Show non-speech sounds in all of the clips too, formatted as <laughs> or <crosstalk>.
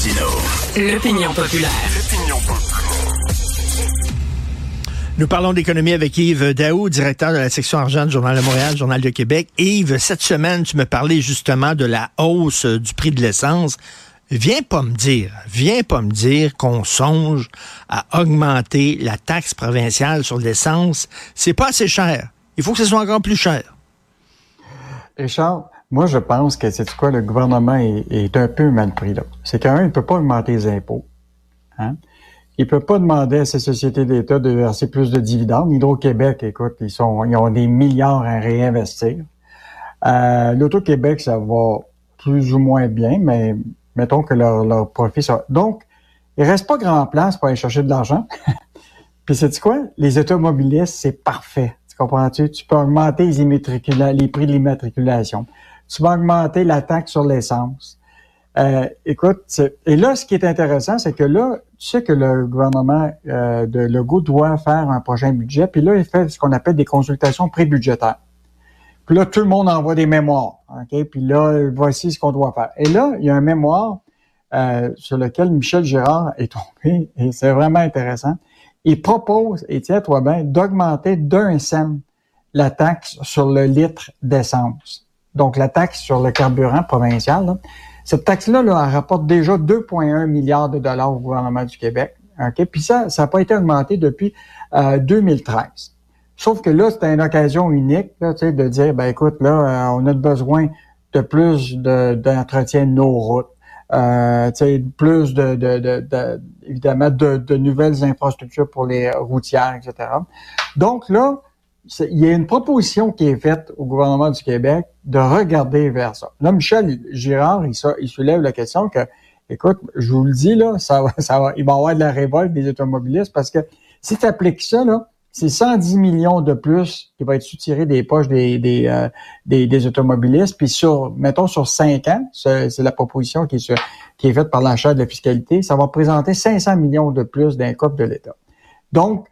Martino. L'opinion populaire. Nous parlons d'économie avec Yves Daou, directeur de la section argent du Journal de Montréal, Journal de Québec. Yves, cette semaine, tu me parlais justement de la hausse du prix de l'essence. Viens pas me dire, viens pas me dire qu'on songe à augmenter la taxe provinciale sur l'essence. C'est pas assez cher. Il faut que ce soit encore plus cher. Richard, moi, je pense que c'est quoi, le gouvernement est, un peu mal pris là. C'est qu'un, il ne peut pas augmenter les impôts. Hein? Il peut pas demander à ces sociétés d'État de verser plus de dividendes. Hydro-Québec, écoute, ils sont, ils ont des milliards à réinvestir. Euh, L'Auto-Québec, ça va plus ou moins bien, mais mettons que leur, leur profit. Donc, il reste pas grand place pour aller chercher de l'argent. <laughs> Puis c'est quoi? Les automobilistes, c'est parfait. Tu comprends-tu? Tu peux augmenter les, les prix de l'immatriculation tu vas augmenter la taxe sur l'essence. Euh, écoute, et là, ce qui est intéressant, c'est que là, tu sais que le gouvernement euh, de Legault doit faire un prochain budget, puis là, il fait ce qu'on appelle des consultations pré-budgétaires. Puis là, tout le monde envoie des mémoires, OK? Puis là, voici ce qu'on doit faire. Et là, il y a un mémoire euh, sur lequel Michel Girard est tombé, et c'est vraiment intéressant. Il propose, et tiens-toi bien, d'augmenter d'un cent la taxe sur le litre d'essence donc la taxe sur le carburant provincial. Cette taxe-là, elle rapporte déjà 2,1 milliards de dollars au gouvernement du Québec. OK? Puis ça, ça n'a pas été augmenté depuis 2013. Euh, Sauf que là, c'était une occasion unique là, de dire, ben écoute, là, euh, on a besoin de plus d'entretien de, nos routes. Euh, plus de, de, de évidemment de, nouvelles infrastructures pour les routières, etc. Donc là, il y a une proposition qui est faite au gouvernement du Québec de regarder vers ça. Là, Michel Girard, il, soulève la question que, écoute, je vous le dis, là, ça va, ça va, il va y avoir de la révolte des automobilistes parce que si tu appliques ça, là, c'est 110 millions de plus qui va être soutiré des poches des, des, euh, des, automobilistes. Puis sur, mettons, sur cinq ans, c'est la proposition qui est, faite par l'achat de la fiscalité, ça va présenter 500 millions de plus d'un de l'État. Donc,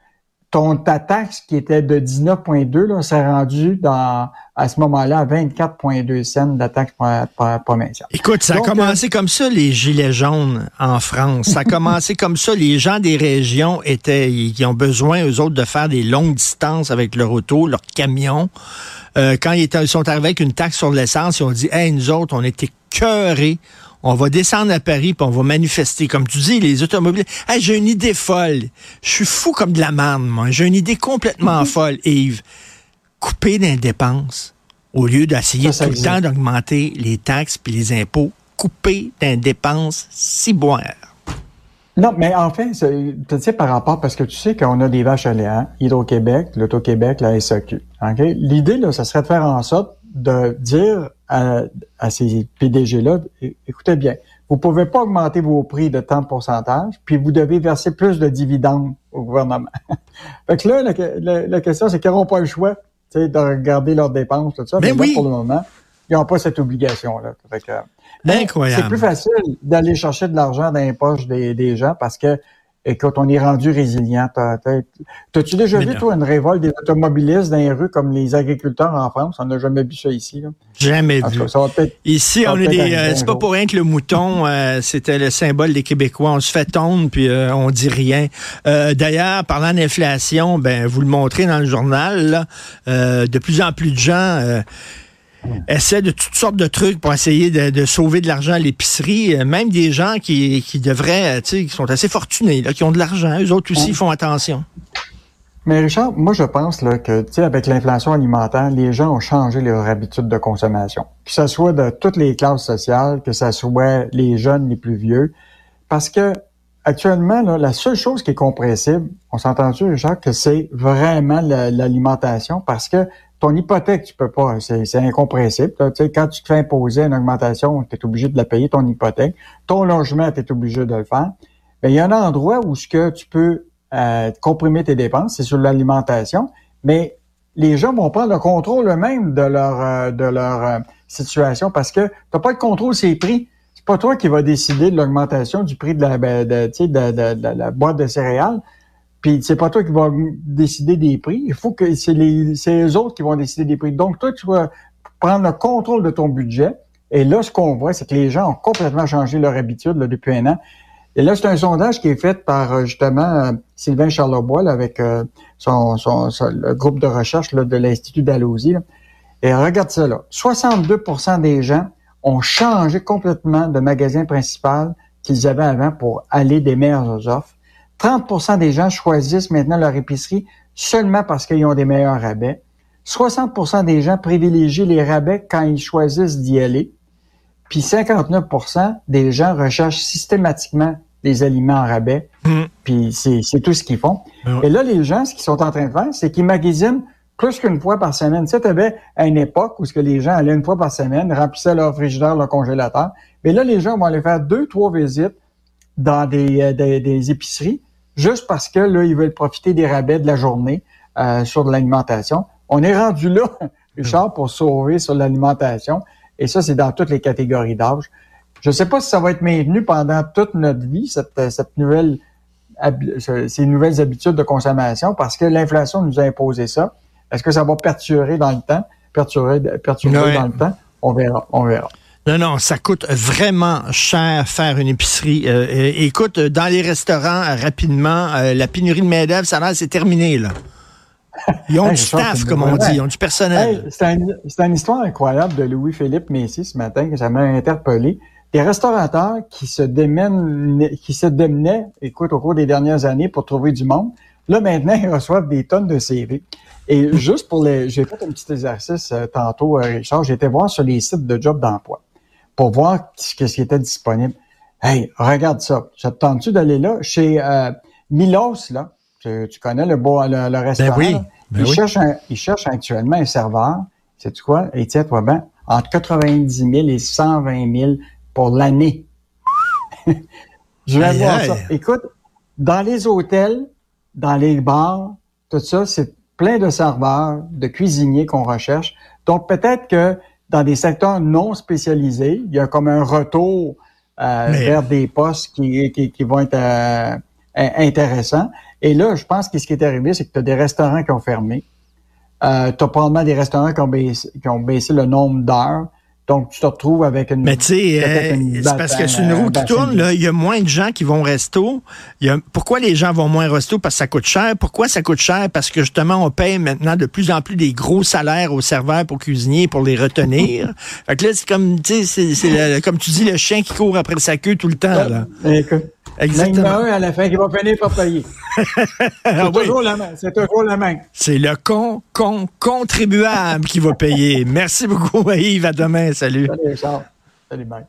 ton, ta taxe qui était de 19,2 s'est rendue dans, à ce moment-là à 24,2 cents de la taxe provinciale. Écoute, ça a commencé euh, comme ça, les gilets jaunes en France. Ça a <laughs> commencé comme ça. Les gens des régions étaient, qui ont besoin, eux autres, de faire des longues distances avec leur auto, leur camion. Euh, quand ils, étaient, ils, sont arrivés avec une taxe sur l'essence, ils ont dit, hey, nous autres, on était cœurés on va descendre à Paris puis on va manifester. Comme tu dis, les automobiles. Hey, j'ai une idée folle. Je suis fou comme de la manne, moi. J'ai une idée complètement folle, Yves. Couper des dépenses au lieu d'essayer tout le temps d'augmenter les taxes puis les impôts. Couper des dépenses ciboires. Non, mais en fait, tu sais, par rapport, parce que tu sais qu'on a des vaches à lait, hein? Hydro-Québec, l'Auto-Québec, la SAQ. L'idée, là, ça serait de faire en sorte de dire à, ces PDG-là, écoutez bien, vous pouvez pas augmenter vos prix de tant de pourcentage, puis vous devez verser plus de dividendes au gouvernement. <laughs> fait que là, la, question, c'est qu'ils n'auront pas le choix de regarder leurs dépenses, tout ça. Mais, oui. pour le moment, ils n'ont pas cette obligation-là. Incroyable. C'est plus facile d'aller chercher de l'argent dans les poches des, des gens parce que et quand on est rendu résilient. T'as-tu déjà vu, toi, une révolte des automobilistes dans les rues comme les agriculteurs en France? On n'a jamais vu ça ici. Là. Jamais vu. ici, on est des. Euh, c'est pas pour rien que le mouton, euh, c'était le symbole des Québécois. On se fait tondre, puis euh, on dit rien. D'ailleurs, parlant d'inflation, ben vous le montrez dans le journal, là, de plus en plus de gens essaie de toutes sortes de trucs pour essayer de, sauver de l'argent à l'épicerie. Euh, même des gens qui, qui devraient, euh, tu sais, qui sont assez fortunés, là, qui ont de l'argent, eux autres aussi font attention. Mais Richard, moi je pense là, que avec l'inflation alimentaire, les gens ont changé leurs habitudes de consommation. Que ce soit de toutes les classes sociales, que ce soit les jeunes, les plus vieux. Parce que actuellement, là, la seule chose qui est compressible, on s'entend-tu, Richard, que c'est vraiment l'alimentation? Parce que ton hypothèque, tu peux pas, c'est incompressible. Tu sais, quand tu te fais imposer une augmentation, tu es obligé de la payer, ton hypothèque. Ton logement, tu es obligé de le faire. Mais il y a un endroit où ce que tu peux euh, comprimer tes dépenses, c'est sur l'alimentation. Mais les gens vont prendre le contrôle eux-mêmes de leur euh, de leur euh, situation parce que tu n'as pas le contrôle sur les prix. C'est pas toi qui vas décider de l'augmentation du prix de la, ben, de, de, de, la boîte de céréales. Puis c'est pas toi qui vas décider des prix. Il faut que c'est les, c'est les autres qui vont décider des prix. Donc toi, tu vas prendre le contrôle de ton budget. Et là, ce qu'on voit, c'est que les gens ont complètement changé leur habitude là, depuis un an. Et là, c'est un sondage qui est fait par euh, justement euh, Sylvain Charlebois avec euh, son, son, le groupe de recherche là, de l'Institut d'Allosie. Et regarde ça là. 62% des gens ont changé complètement de magasin principal qu'ils avaient avant pour aller des meilleures offres. 30% des gens choisissent maintenant leur épicerie seulement parce qu'ils ont des meilleurs rabais. 60% des gens privilégient les rabais quand ils choisissent d'y aller. Puis 59% des gens recherchent systématiquement les aliments en rabais. Mm. Puis c'est tout ce qu'ils font. Et là, les gens, ce qu'ils sont en train de faire, c'est qu'ils magasinent plus qu'une fois par semaine. Tu sais, avais à une époque où ce que les gens allaient une fois par semaine, remplissaient leur frigidaire, leur congélateur. Mais là, les gens vont aller faire deux, trois visites dans des, euh, des, épiceries, juste parce que là, ils veulent profiter des rabais de la journée euh, sur de l'alimentation. On est rendu là, <laughs> Richard, pour sauver sur l'alimentation. Et ça, c'est dans toutes les catégories d'âge. Je ne sais pas si ça va être maintenu pendant toute notre vie, cette, cette nouvelle, ces nouvelles habitudes de consommation, parce que l'inflation nous a imposé ça. Est-ce que ça va perturber dans le temps? Perturber, perturber dans le temps? On verra, on verra. Non, non, ça coûte vraiment cher faire une épicerie. Euh, euh, écoute, dans les restaurants, rapidement, euh, la pénurie de main-d'œuvre, ça va, c'est terminé, là. Ils ont du staff, comme on dit, ils ont du personnel. c'est une histoire incroyable de Louis-Philippe Messi ce matin que ça m'a interpellé. Des restaurateurs qui se démènent, qui se démenaient, écoute, au cours des dernières années pour trouver du monde. Là, maintenant, ils reçoivent des tonnes de CV. Et <laughs> juste pour les, j'ai fait un petit exercice euh, tantôt, euh, Richard, été voir sur les sites de job d'emploi pour voir ce qui était disponible. Hey, regarde ça. Ça te tente-tu d'aller là? Chez euh, Milos, là, tu, connais le, beau, le, le restaurant. Ben oui, ben il, cherche il cherche actuellement un serveur. Sais-tu quoi? Et tiens-toi bien, entre 90 000 et 120 000 pour l'année. <laughs> Je vais voir ça. Écoute, dans les hôtels, dans les bars, tout ça, c'est plein de serveurs, de cuisiniers qu'on recherche. Donc peut-être que dans des secteurs non spécialisés, il y a comme un retour euh, vers des postes qui, qui, vont être euh, intéressants. Et là, je pense que ce qui est arrivé, c'est que tu as des restaurants qui ont fermé. Euh, tu as probablement des restaurants qui ont baissé, qui ont baissé le nombre d'heures. Donc, tu te retrouves avec une. Mais tu sais, euh, c'est parce que c'est une roue qui tourne, là. Il y a moins de gens qui vont au resto. Y a, pourquoi les gens vont moins au resto? Parce que ça coûte cher. Pourquoi ça coûte cher? Parce que justement, on paye maintenant de plus en plus des gros salaires aux serveurs pour cuisiner pour les retenir. <laughs> fait que là, c'est comme, tu sais, c'est, comme tu dis, le chien qui court après sa queue tout le temps, là. Exactement. un à la fin qui va finir par payer. <laughs> c'est toujours. C'est toujours la même. C'est le con, con, contribuable qui va payer. Merci beaucoup, Yves. À demain. Salut. Salut, Charles. Salut, Mike.